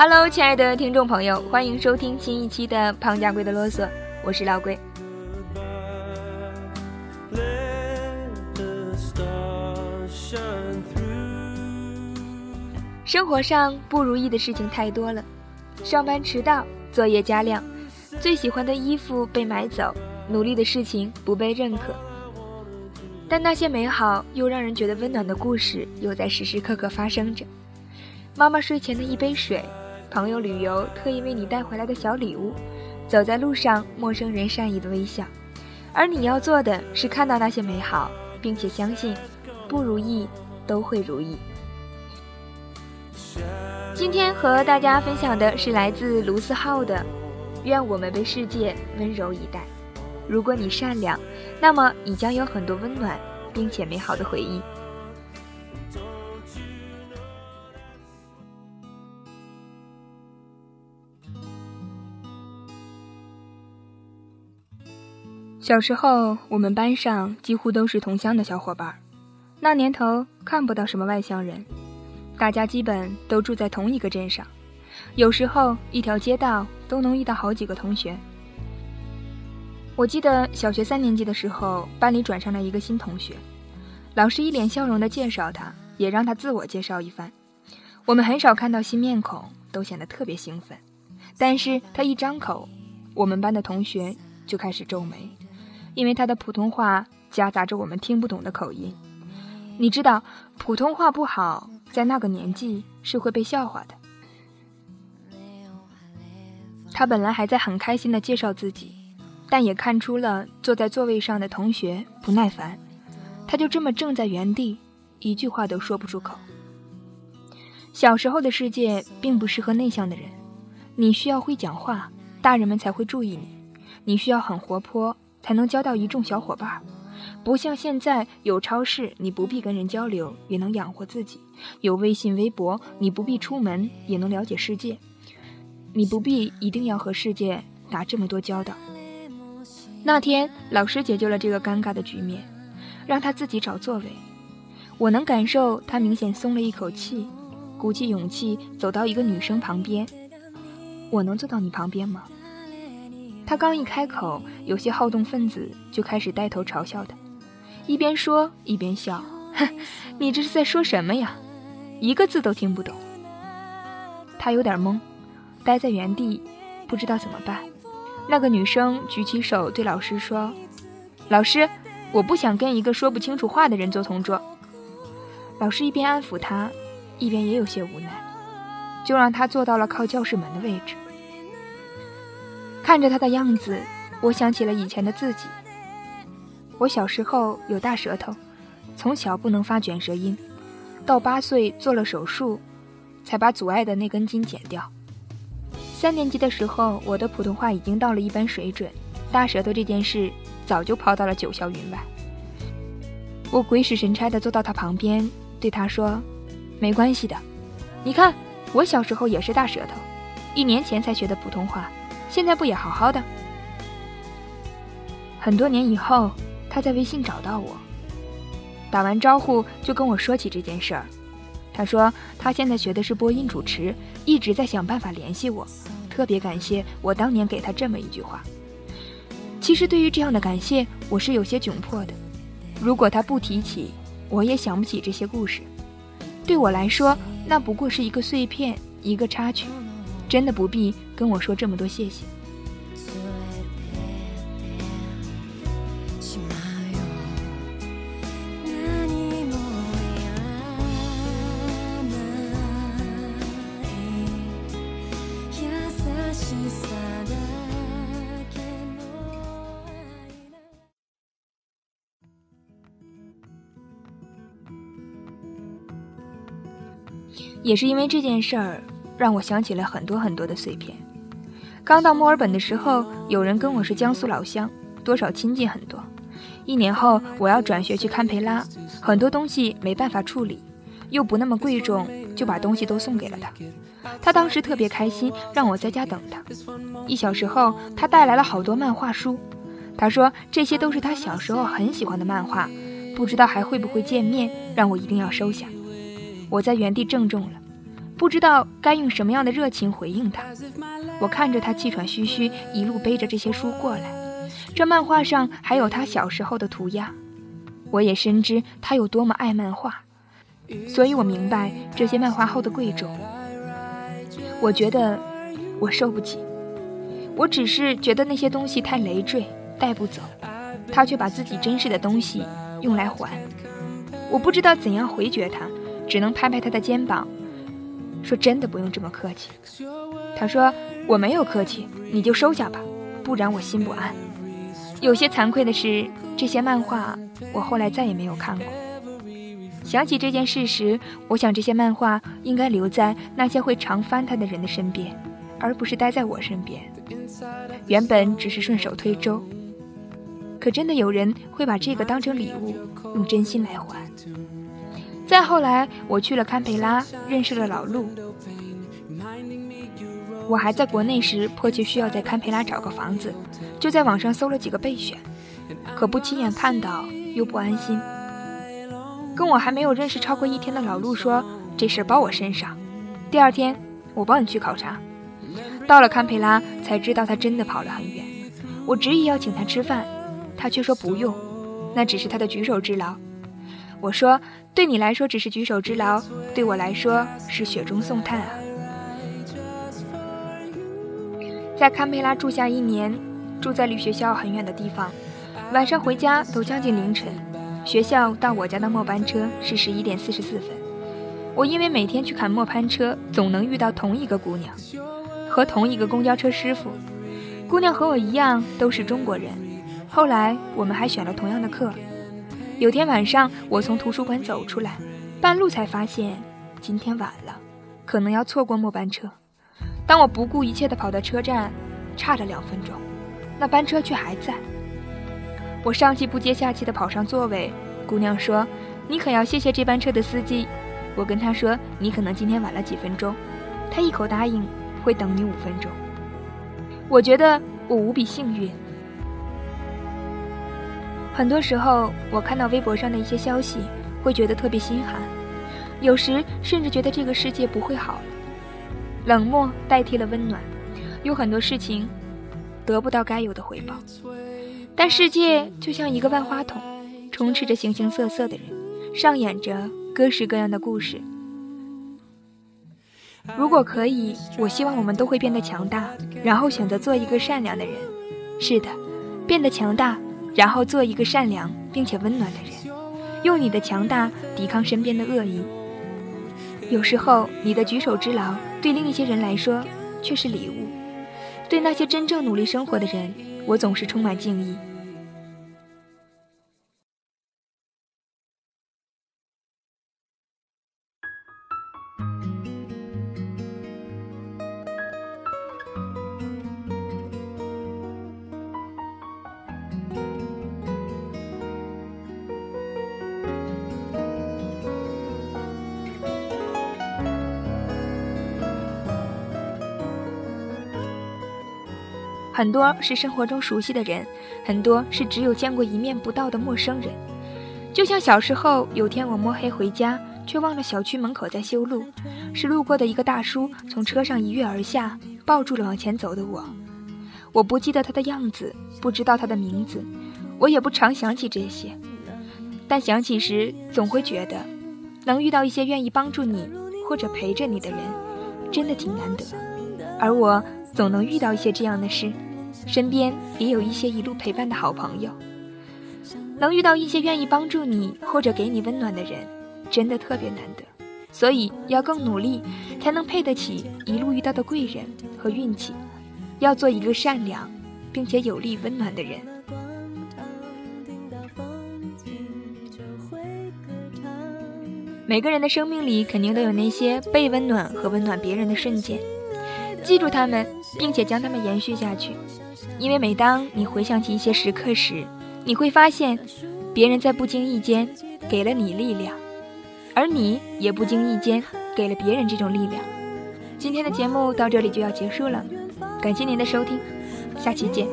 Hello，亲爱的听众朋友，欢迎收听新一期的《胖家龟的啰嗦》，我是老龟。生活上不如意的事情太多了，上班迟到，作业加量，最喜欢的衣服被买走，努力的事情不被认可。但那些美好又让人觉得温暖的故事，又在时时刻刻发生着。妈妈睡前的一杯水，朋友旅游特意为你带回来的小礼物，走在路上陌生人善意的微笑。而你要做的是看到那些美好，并且相信，不如意都会如意。今天和大家分享的是来自卢思浩的《愿我们被世界温柔以待》。如果你善良，那么你将有很多温暖并且美好的回忆。小时候，我们班上几乎都是同乡的小伙伴。那年头看不到什么外乡人，大家基本都住在同一个镇上，有时候一条街道都能遇到好几个同学。我记得小学三年级的时候，班里转上了一个新同学，老师一脸笑容地介绍他，也让他自我介绍一番。我们很少看到新面孔，都显得特别兴奋。但是他一张口，我们班的同学就开始皱眉，因为他的普通话夹杂着我们听不懂的口音。你知道，普通话不好，在那个年纪是会被笑话的。他本来还在很开心地介绍自己。但也看出了坐在座位上的同学不耐烦，他就这么怔在原地，一句话都说不出口。小时候的世界并不适合内向的人，你需要会讲话，大人们才会注意你；你需要很活泼，才能交到一众小伙伴。不像现在有超市，你不必跟人交流也能养活自己；有微信、微博，你不必出门也能了解世界，你不必一定要和世界打这么多交道。那天，老师解救了这个尴尬的局面，让他自己找座位。我能感受他明显松了一口气，鼓起勇气走到一个女生旁边。我能坐到你旁边吗？他刚一开口，有些好动分子就开始带头嘲笑他，一边说一边笑：“哼，你这是在说什么呀？一个字都听不懂。”他有点懵，呆在原地，不知道怎么办。那个女生举起手对老师说：“老师，我不想跟一个说不清楚话的人做同桌。”老师一边安抚她，一边也有些无奈，就让她坐到了靠教室门的位置。看着他的样子，我想起了以前的自己。我小时候有大舌头，从小不能发卷舌音，到八岁做了手术，才把阻碍的那根筋剪掉。三年级的时候，我的普通话已经到了一般水准，大舌头这件事早就抛到了九霄云外。我鬼使神差地坐到他旁边，对他说：“没关系的，你看我小时候也是大舌头，一年前才学的普通话，现在不也好好的？”很多年以后，他在微信找到我，打完招呼就跟我说起这件事儿。他说他现在学的是播音主持，一直在想办法联系我，特别感谢我当年给他这么一句话。其实对于这样的感谢，我是有些窘迫的。如果他不提起，我也想不起这些故事。对我来说，那不过是一个碎片，一个插曲，真的不必跟我说这么多谢谢。也是因为这件事儿，让我想起了很多很多的碎片。刚到墨尔本的时候，有人跟我是江苏老乡，多少亲近很多。一年后，我要转学去堪培拉，很多东西没办法处理，又不那么贵重，就把东西都送给了他。他当时特别开心，让我在家等他。一小时后，他带来了好多漫画书，他说这些都是他小时候很喜欢的漫画，不知道还会不会见面，让我一定要收下。我在原地怔住了，不知道该用什么样的热情回应他。我看着他气喘吁吁，一路背着这些书过来。这漫画上还有他小时候的涂鸦，我也深知他有多么爱漫画，所以我明白这些漫画后的贵重。我觉得我受不起，我只是觉得那些东西太累赘，带不走。他却把自己珍视的东西用来还，我不知道怎样回绝他，只能拍拍他的肩膀，说：“真的不用这么客气。”他说：“我没有客气，你就收下吧，不然我心不安。”有些惭愧的是，这些漫画我后来再也没有看过。想起这件事时，我想这些漫画应该留在那些会常翻它的人的身边，而不是待在我身边。原本只是顺手推舟，可真的有人会把这个当成礼物，用真心来还。再后来，我去了堪培拉，认识了老陆。我还在国内时，迫切需要在堪培拉找个房子，就在网上搜了几个备选，可不亲眼看到又不安心。跟我还没有认识超过一天的老陆说：“这事包我身上。”第二天，我帮你去考察。到了堪培拉，才知道他真的跑了很远。我执意要请他吃饭，他却说不用，那只是他的举手之劳。我说：“对你来说只是举手之劳，对我来说是雪中送炭啊。”在堪培拉住下一年，住在离学校很远的地方，晚上回家都将近凌晨。学校到我家的末班车是十一点四十四分。我因为每天去赶末班车，总能遇到同一个姑娘，和同一个公交车师傅。姑娘和我一样都是中国人。后来我们还选了同样的课。有天晚上，我从图书馆走出来，半路才发现今天晚了，可能要错过末班车。当我不顾一切地跑到车站，差了两分钟，那班车却还在。我上气不接下气地跑上座位，姑娘说：“你可要谢谢这班车的司机。”我跟她说：“你可能今天晚了几分钟。”她一口答应会等你五分钟。我觉得我无比幸运。很多时候，我看到微博上的一些消息，会觉得特别心寒，有时甚至觉得这个世界不会好了。冷漠代替了温暖，有很多事情得不到该有的回报。但世界就像一个万花筒，充斥着形形色色的人，上演着各式各样的故事。如果可以，我希望我们都会变得强大，然后选择做一个善良的人。是的，变得强大，然后做一个善良并且温暖的人，用你的强大抵抗身边的恶意。有时候，你的举手之劳对另一些人来说却是礼物。对那些真正努力生活的人，我总是充满敬意。很多是生活中熟悉的人，很多是只有见过一面不到的陌生人。就像小时候，有天我摸黑回家，却忘了小区门口在修路，是路过的一个大叔从车上一跃而下，抱住了往前走的我。我不记得他的样子，不知道他的名字，我也不常想起这些，但想起时总会觉得，能遇到一些愿意帮助你或者陪着你的人，真的挺难得。而我总能遇到一些这样的事。身边也有一些一路陪伴的好朋友，能遇到一些愿意帮助你或者给你温暖的人，真的特别难得。所以要更努力，才能配得起一路遇到的贵人和运气。要做一个善良，并且有力温暖的人。每个人的生命里，肯定都有那些被温暖和温暖别人的瞬间。记住他们，并且将他们延续下去。因为每当你回想起一些时刻时，你会发现，别人在不经意间给了你力量，而你也不经意间给了别人这种力量。今天的节目到这里就要结束了，感谢您的收听，下期见。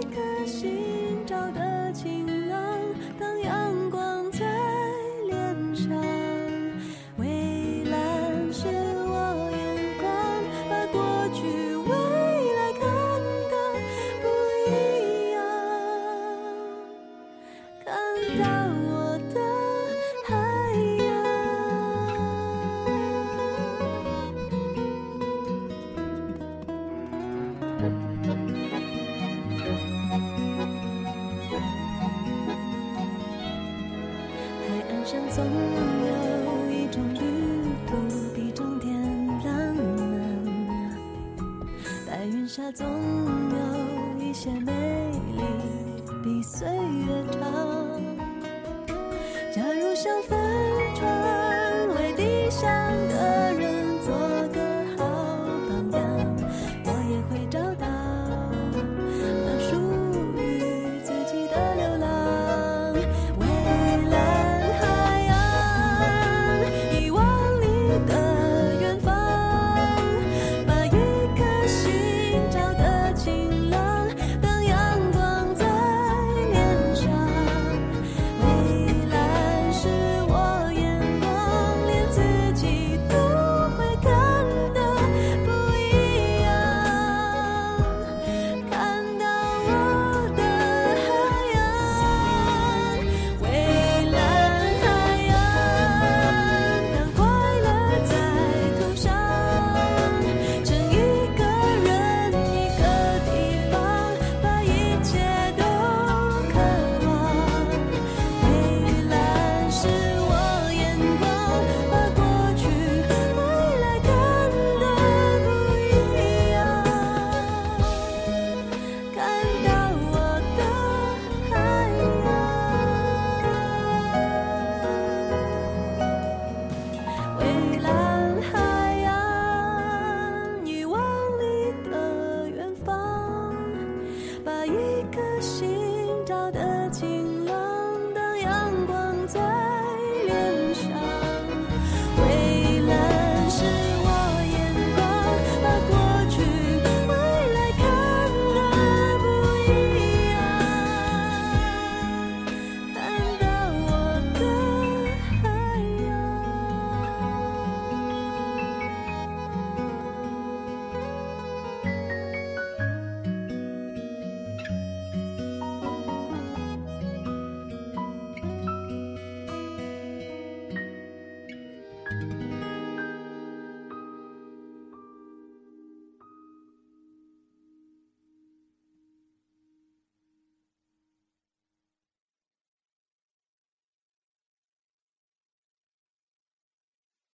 云下总有一些美丽比岁月长。假如像帆船为地上的。